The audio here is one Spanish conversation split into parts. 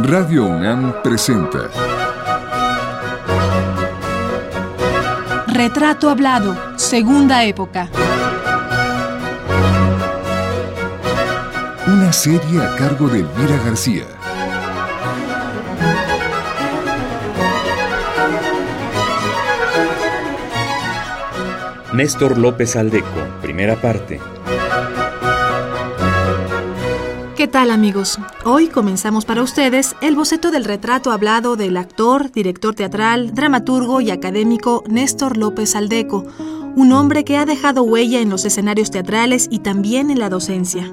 Radio UNAM presenta Retrato Hablado, Segunda Época. Una serie a cargo de Elvira García. Néstor López Aldeco, primera parte. Tal amigos? Hoy comenzamos para ustedes el boceto del retrato hablado del actor, director teatral, dramaturgo y académico Néstor López Aldeco, un hombre que ha dejado huella en los escenarios teatrales y también en la docencia.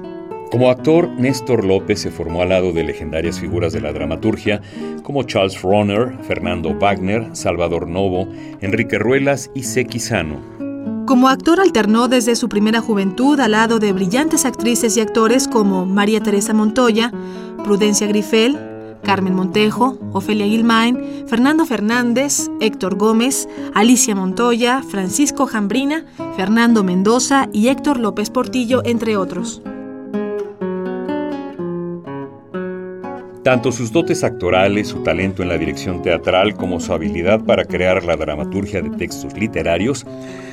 Como actor, Néstor López se formó al lado de legendarias figuras de la dramaturgia como Charles Ronner, Fernando Wagner, Salvador Novo, Enrique Ruelas y Sequizano. Como actor alternó desde su primera juventud al lado de brillantes actrices y actores como María Teresa Montoya, Prudencia Grifel, Carmen Montejo, Ofelia Gilmain, Fernando Fernández, Héctor Gómez, Alicia Montoya, Francisco Jambrina, Fernando Mendoza y Héctor López Portillo, entre otros. Tanto sus dotes actorales, su talento en la dirección teatral, como su habilidad para crear la dramaturgia de textos literarios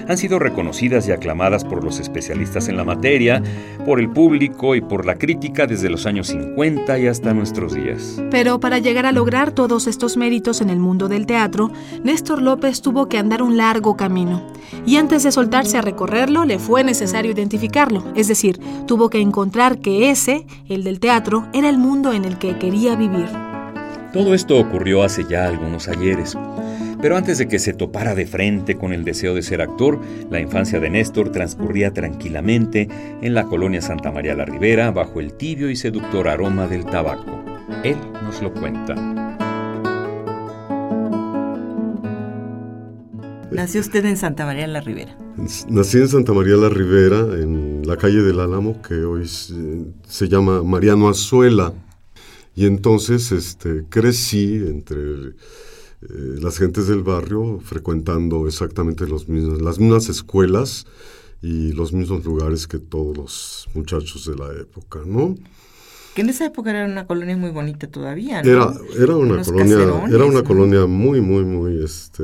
han sido reconocidas y aclamadas por los especialistas en la materia, por el público y por la crítica desde los años 50 y hasta nuestros días. Pero para llegar a lograr todos estos méritos en el mundo del teatro, Néstor López tuvo que andar un largo camino. Y antes de soltarse a recorrerlo, le fue necesario identificarlo, es decir, tuvo que encontrar que ese, el del teatro, era el mundo en el que quería vivir. Todo esto ocurrió hace ya algunos ayeres. Pero antes de que se topara de frente con el deseo de ser actor, la infancia de Néstor transcurría tranquilamente en la colonia Santa María la Ribera bajo el tibio y seductor aroma del tabaco. Él nos lo cuenta. Nació usted en Santa María la Ribera. Nací en Santa María la Ribera, en la calle del Álamo, que hoy se, llama Mariano Azuela. Y entonces este, crecí entre eh, las gentes del barrio frecuentando exactamente los mismos, las mismas escuelas y los mismos lugares que todos los muchachos de la época, ¿no? Que en esa época era una colonia muy bonita todavía, Era, era una colonia, era una colonia muy, muy, muy este,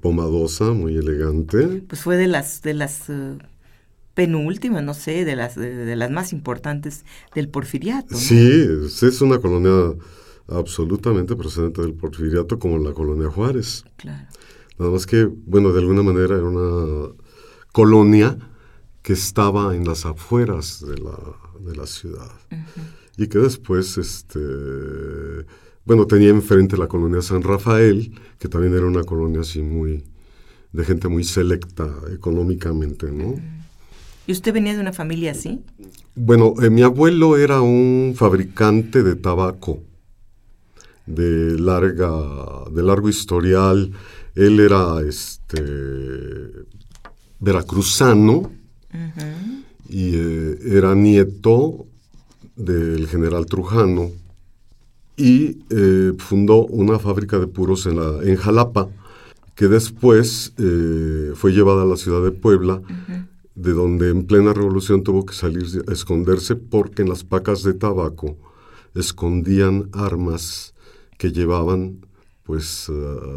pomadosa, muy elegante. Pues fue de las, de las uh, penúltimas, no sé, de las, de, las más importantes del porfiriato. Sí, es una colonia absolutamente procedente del porfiriato como la colonia Juárez. Claro. Nada más que, bueno, de alguna manera era una colonia que estaba en las afueras de la, de la ciudad. Y que después, este, bueno, tenía enfrente la colonia San Rafael, que también era una colonia así muy, de gente muy selecta económicamente, ¿no? ¿Y usted venía de una familia así? Bueno, eh, mi abuelo era un fabricante de tabaco de larga, de largo historial. Él era este veracruzano. Y eh, era nieto del general Trujano. Y eh, fundó una fábrica de puros en, la, en Jalapa que después eh, fue llevada a la ciudad de Puebla, de donde en plena revolución tuvo que salir a esconderse porque en las pacas de tabaco escondían armas que llevaban pues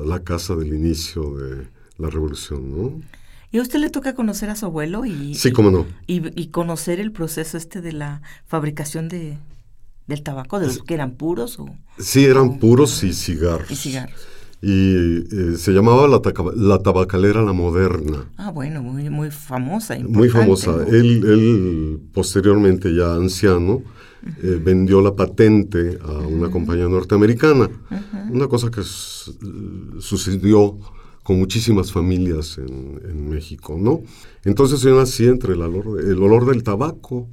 la casa del inicio de la revolución, ¿no? ¿Y a usted le toca conocer a su abuelo y, sí, cómo no. y, conocer el proceso este de la fabricación de, del tabaco, de los que eran puros o sí eran puros y cigarros y cigarros y eh, se llamaba la, la, tabacalera la moderna. Ah bueno muy muy famosa muy famosa. él él posteriormente ya anciano eh, vendió la patente a una compañía norteamericana. Una cosa que sucedió con muchísimas familias en, México, ¿no? Entonces yo nací entre el olor, el olor del tabaco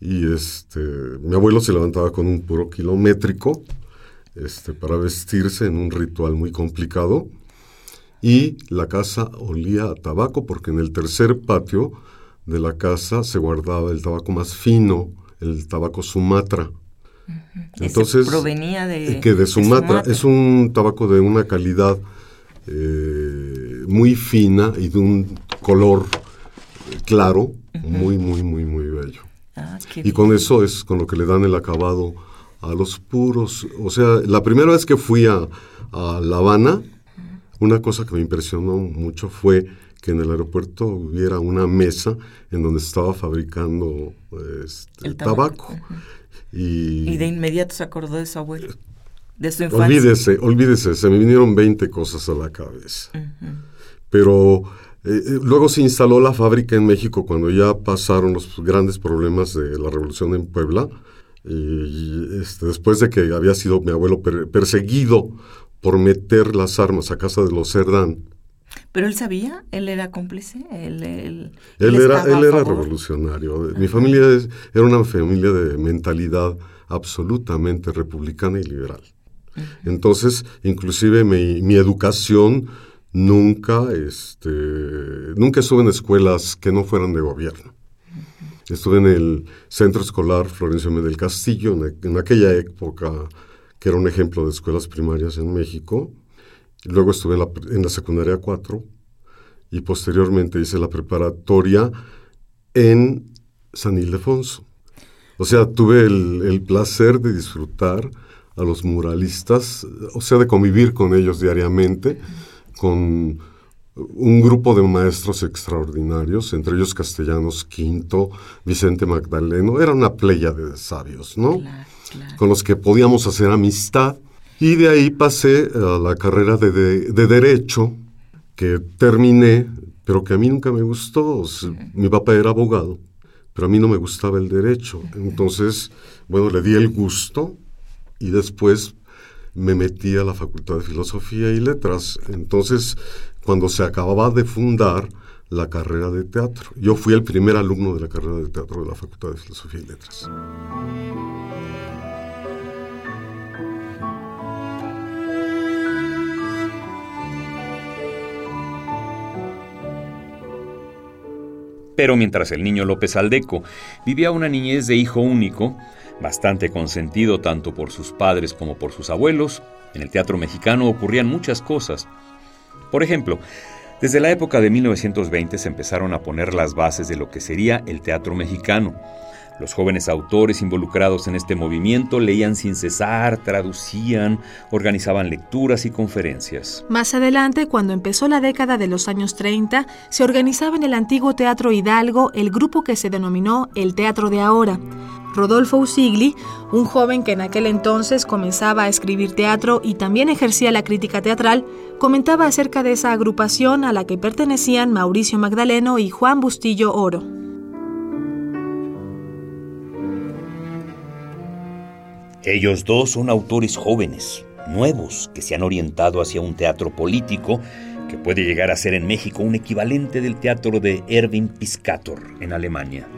y este, mi abuelo se levantaba con un puro kilométrico este, para vestirse en un ritual muy complicado y la casa olía a tabaco porque en el tercer patio de la casa se guardaba el tabaco más fino, el tabaco Sumatra. Entonces, provenía de, eh, que de Sumatra. Es un tabaco de una calidad eh, muy fina y de un color claro, muy, muy, muy, muy bello. Ah, y con eso es con lo que le dan el acabado a los puros. O sea, la primera vez que fui a, a La Habana, una cosa que me impresionó mucho fue que en el aeropuerto hubiera una mesa en donde estaba fabricando este, El tabaco. tabaco, y, Y de inmediato se acordó de su abuelo, de su infancia. olvídese, olvídese, se me vinieron 20 cosas a la cabeza. Pero eh, eh, luego se instaló la fábrica en México cuando ya pasaron los grandes problemas de la revolución en Puebla. Y este, después de que había sido mi abuelo per- perseguido por meter las armas a casa de los Cerdán, Pero él sabía, él era cómplice, él, él, él, él era, él era revolucionario. Mi familia es- era una familia de mentalidad absolutamente republicana y liberal. Entonces, inclusive mi, mi educación nunca, este, nunca estuve en escuelas que no fueran de gobierno. Estuve en el Centro Escolar Florencio M. del Castillo, en, aquella época que era un ejemplo de escuelas primarias en México. Luego estuve en la, en la secundaria 4 y posteriormente hice la preparatoria en San Ildefonso. O sea, tuve el, el placer de disfrutar a los muralistas, o sea, de convivir con ellos diariamente, con un grupo de maestros extraordinarios, entre ellos Castellanos Quinto, Vicente Magdaleno, era una playa de sabios, ¿no? Claro, claro. Con los que podíamos hacer amistad. Y de ahí pasé a la carrera de, de- de Derecho, que terminé, pero que a mí nunca me gustó. O sea, Mi papá era abogado, pero a mí no me gustaba el derecho. Entonces, bueno, le di el gusto y después me metí a la Facultad de Filosofía y Letras. Entonces, cuando se acababa de fundar la carrera de teatro, yo fui el primer alumno de la carrera de teatro de la Facultad de Filosofía y Letras. Pero mientras el niño López Aldeco vivía una niñez de hijo único, bastante consentido tanto por sus padres como por sus abuelos, en el teatro mexicano ocurrían muchas cosas. Por ejemplo, desde la época de 1920 se empezaron a poner las bases de lo que sería el teatro mexicano. Los jóvenes autores involucrados en este movimiento leían sin cesar, traducían, organizaban lecturas y conferencias. Más adelante, cuando empezó la década de los años 30, se organizaba en el antiguo Teatro Hidalgo el grupo que se denominó el Teatro de Ahora. Rodolfo Usigli, un joven que en aquel entonces comenzaba a escribir teatro y también ejercía la crítica teatral, comentaba acerca de esa agrupación a la que pertenecían Mauricio Magdaleno y Juan Bustillo Oro. Ellos dos son autores jóvenes, nuevos, que se han orientado hacia un teatro político que puede llegar a ser en México un equivalente del teatro de Erwin Piscator en Alemania.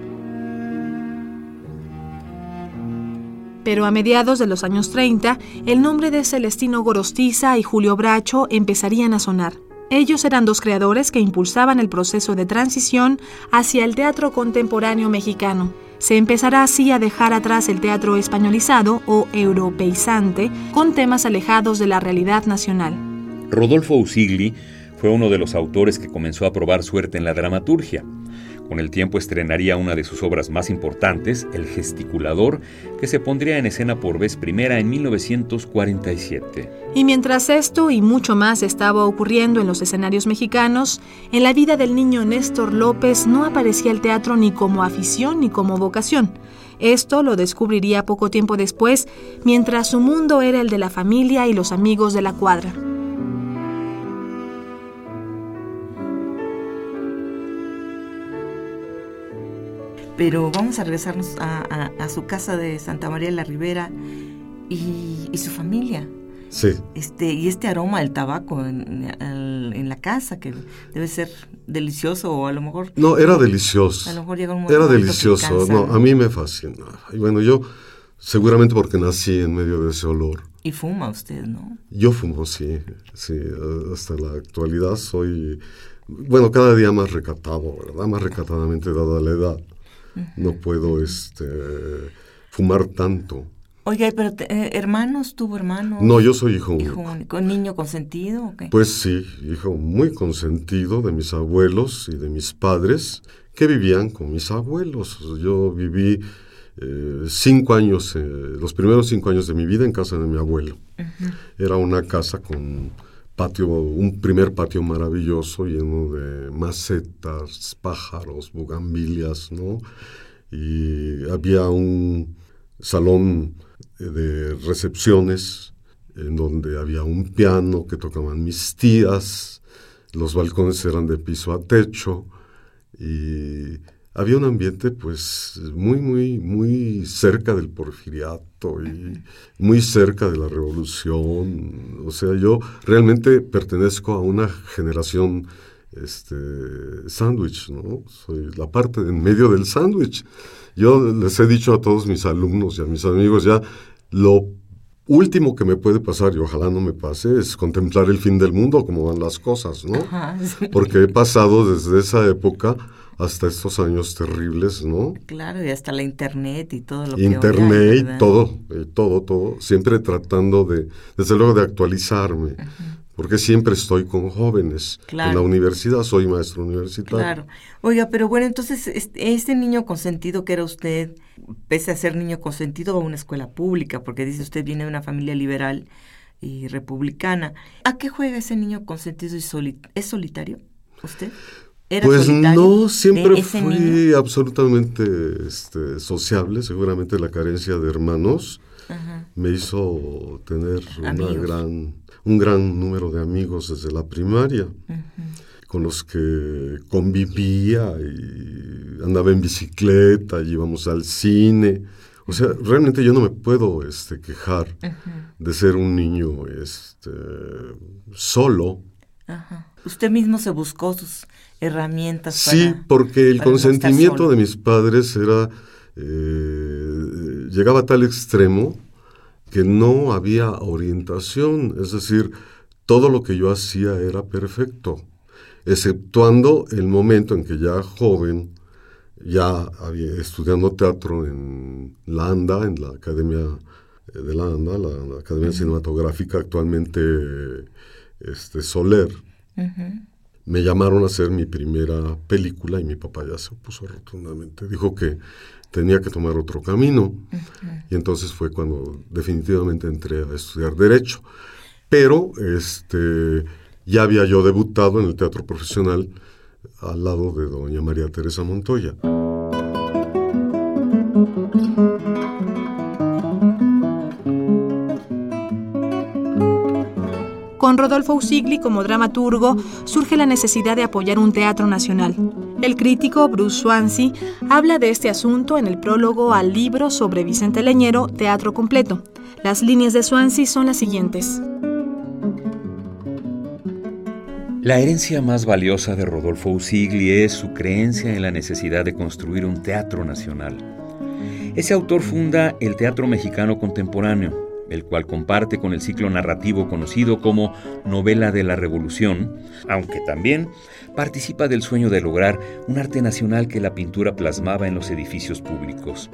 Pero a mediados de los años 30, el nombre de Celestino Gorostiza y Julio Bracho empezarían a sonar. Ellos eran dos creadores que impulsaban el proceso de transición hacia el teatro contemporáneo mexicano. Se empezará así a dejar atrás el teatro españolizado o europeizante con temas alejados de la realidad nacional. Rodolfo Usigli fue uno de los autores que comenzó a probar suerte en la dramaturgia. Con el tiempo estrenaría una de sus obras más importantes, El gesticulador, que se pondría en escena por vez primera en 1947. Y mientras esto y mucho más estaba ocurriendo en los escenarios mexicanos, en la vida del niño Néstor López no aparecía el teatro ni como afición ni como vocación. Esto lo descubriría poco tiempo después, mientras su mundo era el de la familia y los amigos de la cuadra. Pero vamos a regresarnos a, a- a su casa de Santa María de la Ribera y, y su familia. Sí. Este, y este aroma del tabaco en, al- en la casa, que debe ser delicioso o a lo mejor... No, era delicioso. A lo mejor llega un Era que delicioso. cansa, No, a mí me fascinaba. Y bueno, yo, seguramente porque nací en medio de ese olor. Y fuma usted, ¿no? Yo fumo, sí, sí, hasta la actualidad soy, bueno, cada día más recatado, ¿verdad? Más recatadamente dada la edad. No puedo, este, fumar tanto. Oiga, pero te- eh, hermanos, ¿tuvo hermanos? No, yo soy hijo Hijo único. único, niño consentido? Pues sí, hijo muy consentido de mis abuelos y de mis padres que vivían con mis abuelos. Yo viví eh, cinco años, eh, los primeros cinco años de mi vida en casa de mi abuelo. Era una casa con un primer patio maravilloso lleno de macetas, pájaros, bugambilias, ¿no? Y había un salón de recepciones en donde había un piano que tocaban mis tías, los balcones eran de piso a techo y había un ambiente pues muy, muy, muy cerca del porfiriato y muy cerca de la revolución. O sea, yo realmente pertenezco a una generación este, sándwich, ¿no? Soy la parte en medio del sándwich. Yo les he dicho a todos mis alumnos y a mis amigos ya, lo último que me puede pasar, y ojalá no me pase, es contemplar el fin del mundo, como van las cosas, ¿no? Porque he pasado desde esa época hasta estos años terribles, ¿no? Claro, y hasta la internet y todo lo que Internet y todo, eh, todo, todo, siempre tratando de, desde luego, de actualizarme. Porque siempre estoy con jóvenes. En la universidad soy maestro universitario. Claro. Oiga, pero bueno, entonces, este niño consentido que era usted, pese a ser niño consentido, a una escuela pública, porque dice usted viene de una familia liberal y republicana. ¿A qué juega ese niño consentido y solitario? ¿Es solitario usted? Pues no, siempre fui absolutamente este, sociable, seguramente la carencia de hermanos me hizo tener una gran, un gran número de amigos desde la primaria, con los que convivía y andaba en bicicleta, y íbamos al cine. O sea, realmente yo no me puedo este, quejar de ser un niño este, solo. Usted mismo se buscó sus herramientas. Sí, porque el consentimiento de mis padres era, eh, llegaba a tal extremo que no había orientación, es decir, todo lo que yo hacía era perfecto, exceptuando el momento en que ya joven, ya había estudiando teatro en la ANDA, en la Academia de la ANDA, la, Academia Cinematográfica, actualmente este, Soler me llamaron a hacer mi primera película y mi papá ya se opuso rotundamente. Dijo que tenía que tomar otro camino. Y entonces fue cuando definitivamente entré a estudiar Derecho. Pero este, ya había yo debutado en el teatro profesional al lado de doña María Teresa Montoya. Con Rodolfo Usigli como dramaturgo surge la necesidad de apoyar un teatro nacional. El crítico Bruce Swansea habla de este asunto en el prólogo al libro sobre Vicente Leñero, Teatro Completo. Las líneas de Swansea son las siguientes. La herencia más valiosa de Rodolfo Usigli es su creencia en la necesidad de construir un teatro nacional. Ese autor funda el Teatro Mexicano Contemporáneo, el cual comparte con el ciclo narrativo conocido como novela de la revolución, aunque también participa del sueño de lograr un arte nacional que la pintura plasmaba en los edificios públicos.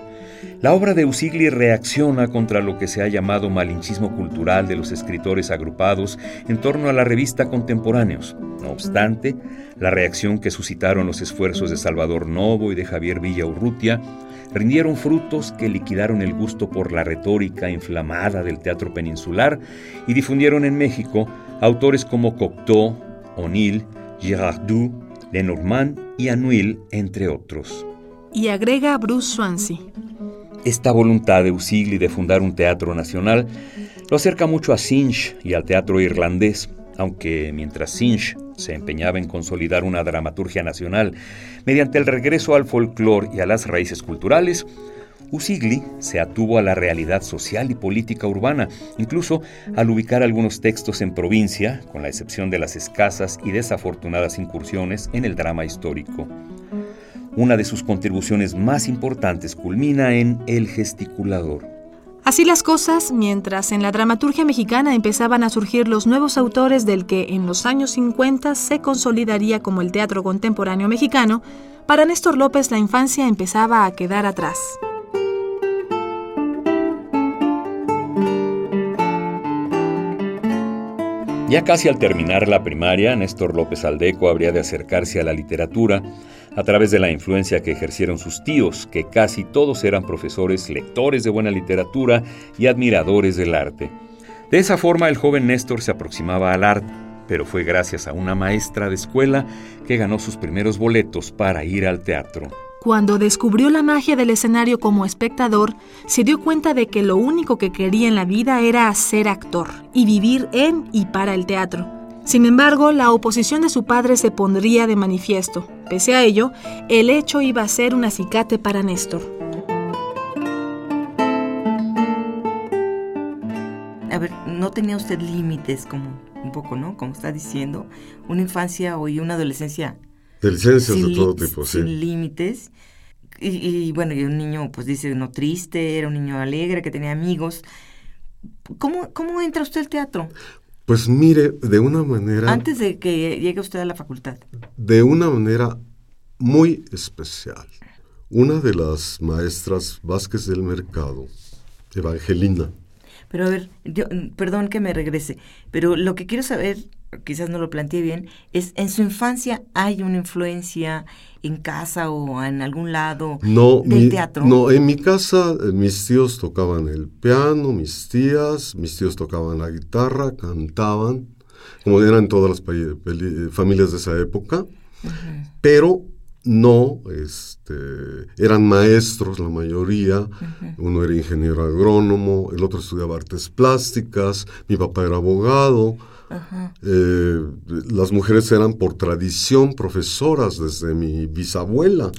La obra de Usigli reacciona contra lo que se ha llamado malinchismo cultural de los escritores agrupados en torno a la revista Contemporáneos. No obstante, la reacción que suscitaron los esfuerzos de Salvador Novo y de Javier Villa Urrutia rindieron frutos que liquidaron el gusto por la retórica inflamada del teatro peninsular y difundieron en México autores como Cocteau, O'Neill, Girardot, Lenormand y Anuil, entre otros. Y agrega Bruce Swansea. Esta voluntad de Usigli de fundar un teatro nacional lo acerca mucho a Sinch y al teatro irlandés, aunque mientras Sinch se empeñaba en consolidar una dramaturgia nacional mediante el regreso al folclore y a las raíces culturales, Usigli se atuvo a la realidad social y política urbana, incluso al ubicar algunos textos en provincia, con la excepción de las escasas y desafortunadas incursiones en el drama histórico. Una de sus contribuciones más importantes culmina en El gesticulador. Así las cosas, mientras en la dramaturgia mexicana empezaban a surgir los nuevos autores del que en los años 50 se consolidaría como el teatro contemporáneo mexicano, para Néstor López la infancia empezaba a quedar atrás. Ya casi al terminar la primaria, Néstor López Aldeco habría de acercarse a la literatura a través de la influencia que ejercieron sus tíos, que casi todos eran profesores, lectores de buena literatura y admiradores del arte. De esa forma el joven Néstor se aproximaba al arte, pero fue gracias a una maestra de escuela que ganó sus primeros boletos para ir al teatro. Cuando descubrió la magia del escenario como espectador, se dio cuenta de que lo único que quería en la vida era ser actor y vivir en y para el teatro. Sin embargo, la oposición de su padre se pondría de manifiesto. Pese a ello, el hecho iba a ser un acicate para Néstor. A ver, no tenía usted límites, como un poco, ¿no? Como está diciendo, una infancia o una adolescencia De licencias sin de todo tipo, sí. sin límites. Y, y, bueno, y un niño, pues dice, no triste, era un niño alegre, que tenía amigos. ¿Cómo, cómo entra usted al teatro? Pues mire, de una manera, Antes de que llegue usted a la facultad. de una manera muy especial. Una de las maestras Vázquez del Mercado, Evangelina, Pero a ver, yo, perdón que me regrese, pero lo que quiero saber, quizás no lo planteé bien, es en su infancia hay una influencia en casa o en algún lado No, del mi- teatro. no, en mi casa eh, mis tíos tocaban el piano, mis tías, mis tíos tocaban la guitarra, cantaban, como eran todas las familias de esa época, pero no, este, eran maestros la mayoría, uno era ingeniero agrónomo, el otro estudiaba artes plásticas, mi papá era abogado, Ajá. eh, las mujeres eran por tradición profesoras desde mi bisabuela.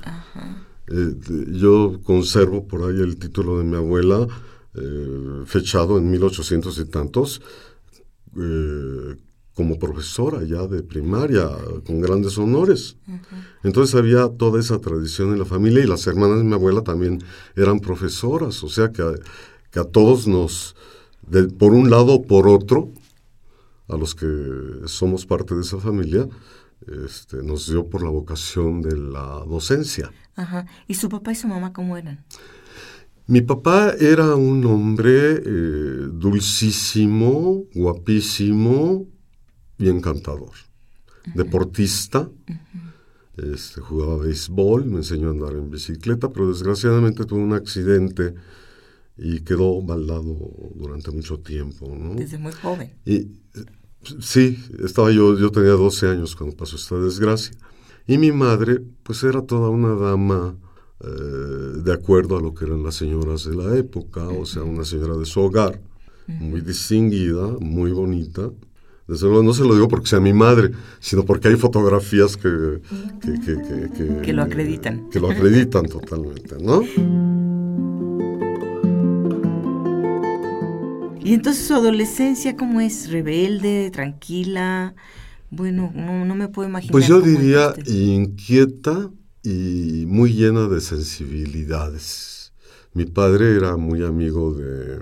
Eh, yo conservo por ahí el título de mi abuela, eh, fechado en 1800 y tantos, como profesora ya de primaria, con grandes honores. Entonces había toda esa tradición en la familia y las hermanas de mi abuela también eran profesoras, o sea que a, que a todos nos, de- por un lado o por otro, a los que somos parte de esa familia, este, nos dio por la vocación de la docencia. Ajá. ¿Y su papá y su mamá cómo eran? Mi papá era un hombre eh, dulcísimo, guapísimo y encantador. Deportista, este, jugaba béisbol, me enseñó a andar en bicicleta, pero desgraciadamente tuvo un accidente y quedó baldado durante mucho tiempo. ¿no? Desde muy joven. Y sí, estaba yo, yo tenía 12 años cuando pasó esta desgracia. Y mi madre, pues era toda una dama eh, de acuerdo a lo que eran las señoras de la época, o sea, una señora de su hogar, muy distinguida, muy bonita. Desde luego no se lo digo porque sea mi madre, sino porque hay fotografías que, que, que, que- que- Que lo acreditan. Que lo acreditan totalmente, ¿no? ¿Y entonces su adolescencia cómo es? ¿Rebelde, tranquila? Bueno, no, no me puedo imaginar. Pues yo diría usted. inquieta y muy llena de sensibilidades. Mi padre era muy amigo de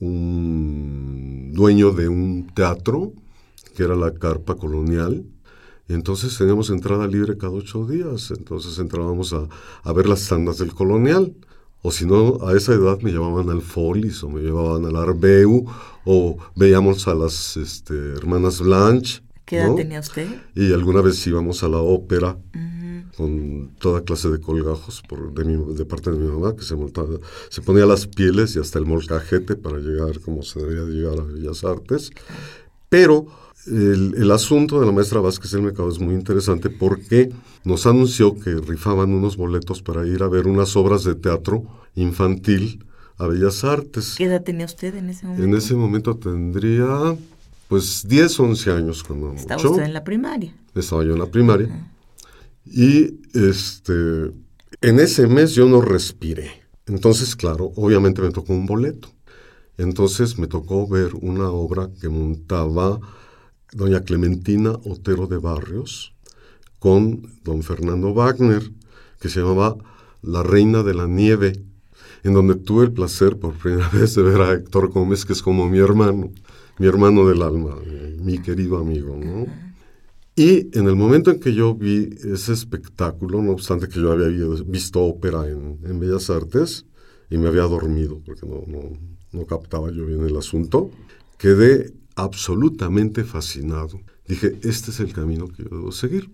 un dueño de un teatro, que era la Carpa Colonial, y entonces teníamos entrada libre cada ocho días, entonces entrábamos a, a ver las tandas del Colonial. O si no, a esa edad me llevaban al Folis o me llevaban al Arbeu o veíamos a las este, hermanas Blanche. ¿Qué edad ¿no? tenía usted? Y alguna vez íbamos a la ópera con toda clase de colgajos por, de, mi- de parte de mi mamá, que se, montaba- se ponía las pieles y hasta el molcajete para llegar como se debía de llegar a Bellas Artes. Pero el, el asunto de la maestra Vázquez del Mercado es muy interesante porque nos anunció que rifaban unos boletos para ir a ver unas obras de teatro infantil a Bellas Artes. ¿Qué edad tenía usted en ese momento? En ese momento tendría pues 10, 11 años cuando Estaba mucho usted en la primaria. estaba yo en la primaria. Y este, en ese mes yo no respiré. Entonces, claro, obviamente me tocó un boleto. Entonces me tocó ver una obra que montaba doña Clementina Otero de Barrios con don Fernando Wagner, que se llamaba La Reina de la Nieve, en donde tuve el placer por primera vez de ver a Héctor Gómez, que es como mi hermano, mi hermano del alma, eh, mi querido amigo, ¿no? Y en el momento en que yo vi ese espectáculo, no obstante que yo había vi- visto ópera en, en Bellas Artes y me había dormido porque no, no, no captaba yo bien el asunto, quedé absolutamente fascinado. Dije, este es el camino que yo debo seguir.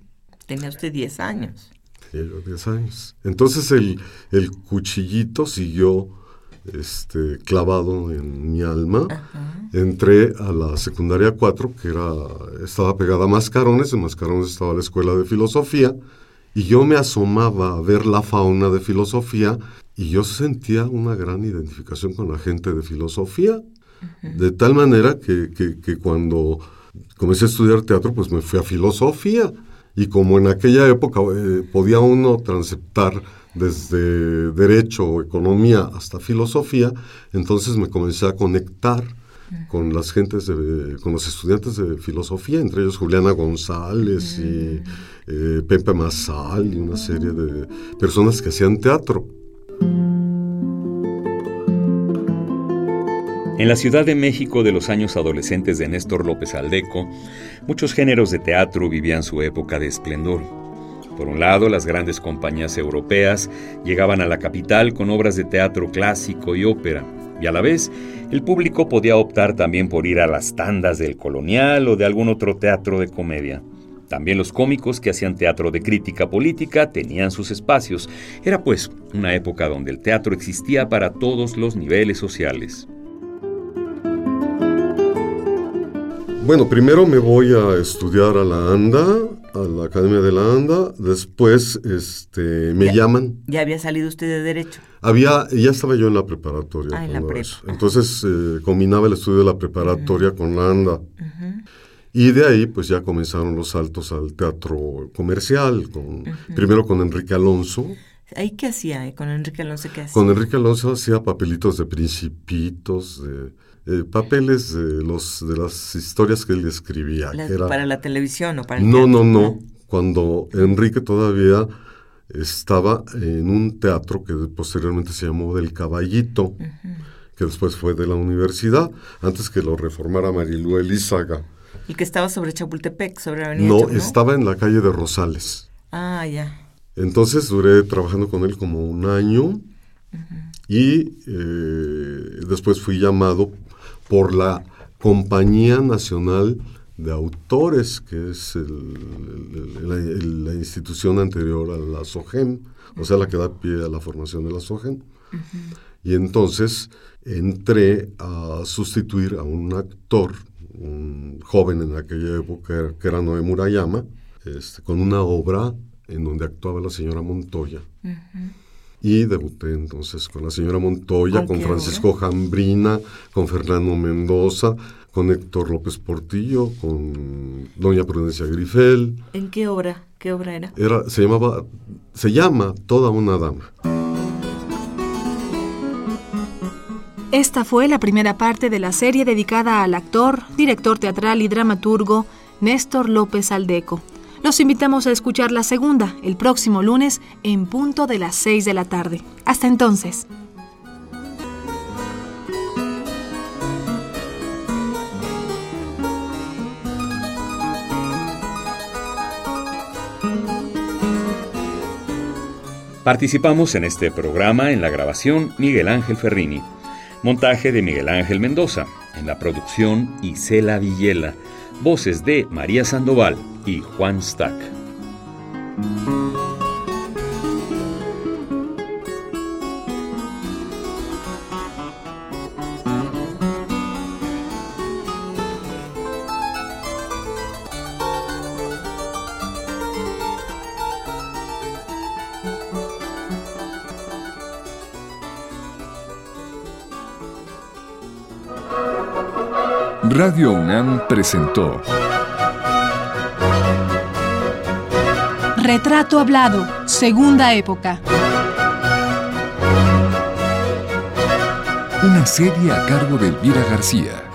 Tenía usted 10 años. Tenía yo 10 años. Entonces el, el cuchillito siguió este, clavado en mi alma. Entré a la secundaria 4, que era, estaba pegada a Mascarones, en Mascarones estaba la escuela de filosofía, y yo me asomaba a ver la fauna de filosofía y yo sentía una gran identificación con la gente de filosofía, de tal manera que, que, cuando comencé a estudiar teatro, pues me fui a filosofía. Y como en aquella época eh, podía uno transeptar desde derecho o economía hasta filosofía, entonces me comencé a conectar con las gentes, de, con los estudiantes de filosofía, entre ellos Juliana González y eh, Pepe Masal y una serie de personas que hacían teatro. En la Ciudad de México de los años adolescentes de Néstor López Aldeco, muchos géneros de teatro vivían su época de esplendor. Por un lado, las grandes compañías europeas llegaban a la capital con obras de teatro clásico y ópera, y a la vez el público podía optar también por ir a las tandas del colonial o de algún otro teatro de comedia. También los cómicos que hacían teatro de crítica política tenían sus espacios. Era pues una época donde el teatro existía para todos los niveles sociales. Bueno, primero me voy a estudiar a la ANDA, a la Academia de la ANDA, después este, me llaman. ¿Ya había salido usted de Derecho? Había, ya estaba yo en la preparatoria. Ah, en la prepa. Entonces eh, combinaba el estudio de la preparatoria con la ANDA. Y de ahí pues ya comenzaron los saltos al teatro comercial, con, primero con Enrique Alonso. ¿Ahí qué hacía? Eh? ¿Con Enrique Alonso qué hacía? Con Enrique Alonso hacía papelitos de principitos, de eh, papeles de, los, de las historias que él escribía. ¿Para la televisión o para el No, no, no. Cuando Enrique todavía estaba en un teatro que posteriormente se llamó Del Caballito, que después fue de la universidad, antes que lo reformara Marilu Elizaga. ¿El que estaba sobre Chapultepec, sobre Avenida No, estaba en la calle de Rosales. Ah, ya. Entonces duré trabajando con él como un año y eh, después fui llamado por la Compañía Nacional de Autores, que es la, institución anterior a la SOGEM, o sea, la que da pie a la formación de la SOGEM. Y entonces entré a sustituir a un actor, un joven en aquella época, que era Noé Murayama, este, con una obra en donde actuaba la señora Montoya. Y debuté entonces con la señora Montoya, con, Francisco Jambrina, con Fernando Mendoza, con Héctor López Portillo, con doña Prudencia Grifel. ¿En qué obra? ¿Qué obra era? era se llamaba, se llama Toda una dama. Esta fue la primera parte de la serie dedicada al actor, director teatral y dramaturgo Néstor López Aldeco. Los invitamos a escuchar la segunda el próximo lunes en punto de las 6 de la tarde. Hasta entonces. Participamos en este programa en la grabación Miguel Ángel Ferrini, montaje de Miguel Ángel Mendoza, en la producción Isela Villela, voces de María Sandoval, y Juan Stack. Radio UNAM presentó Retrato Hablado, Segunda Época. Una serie a cargo de Elvira García.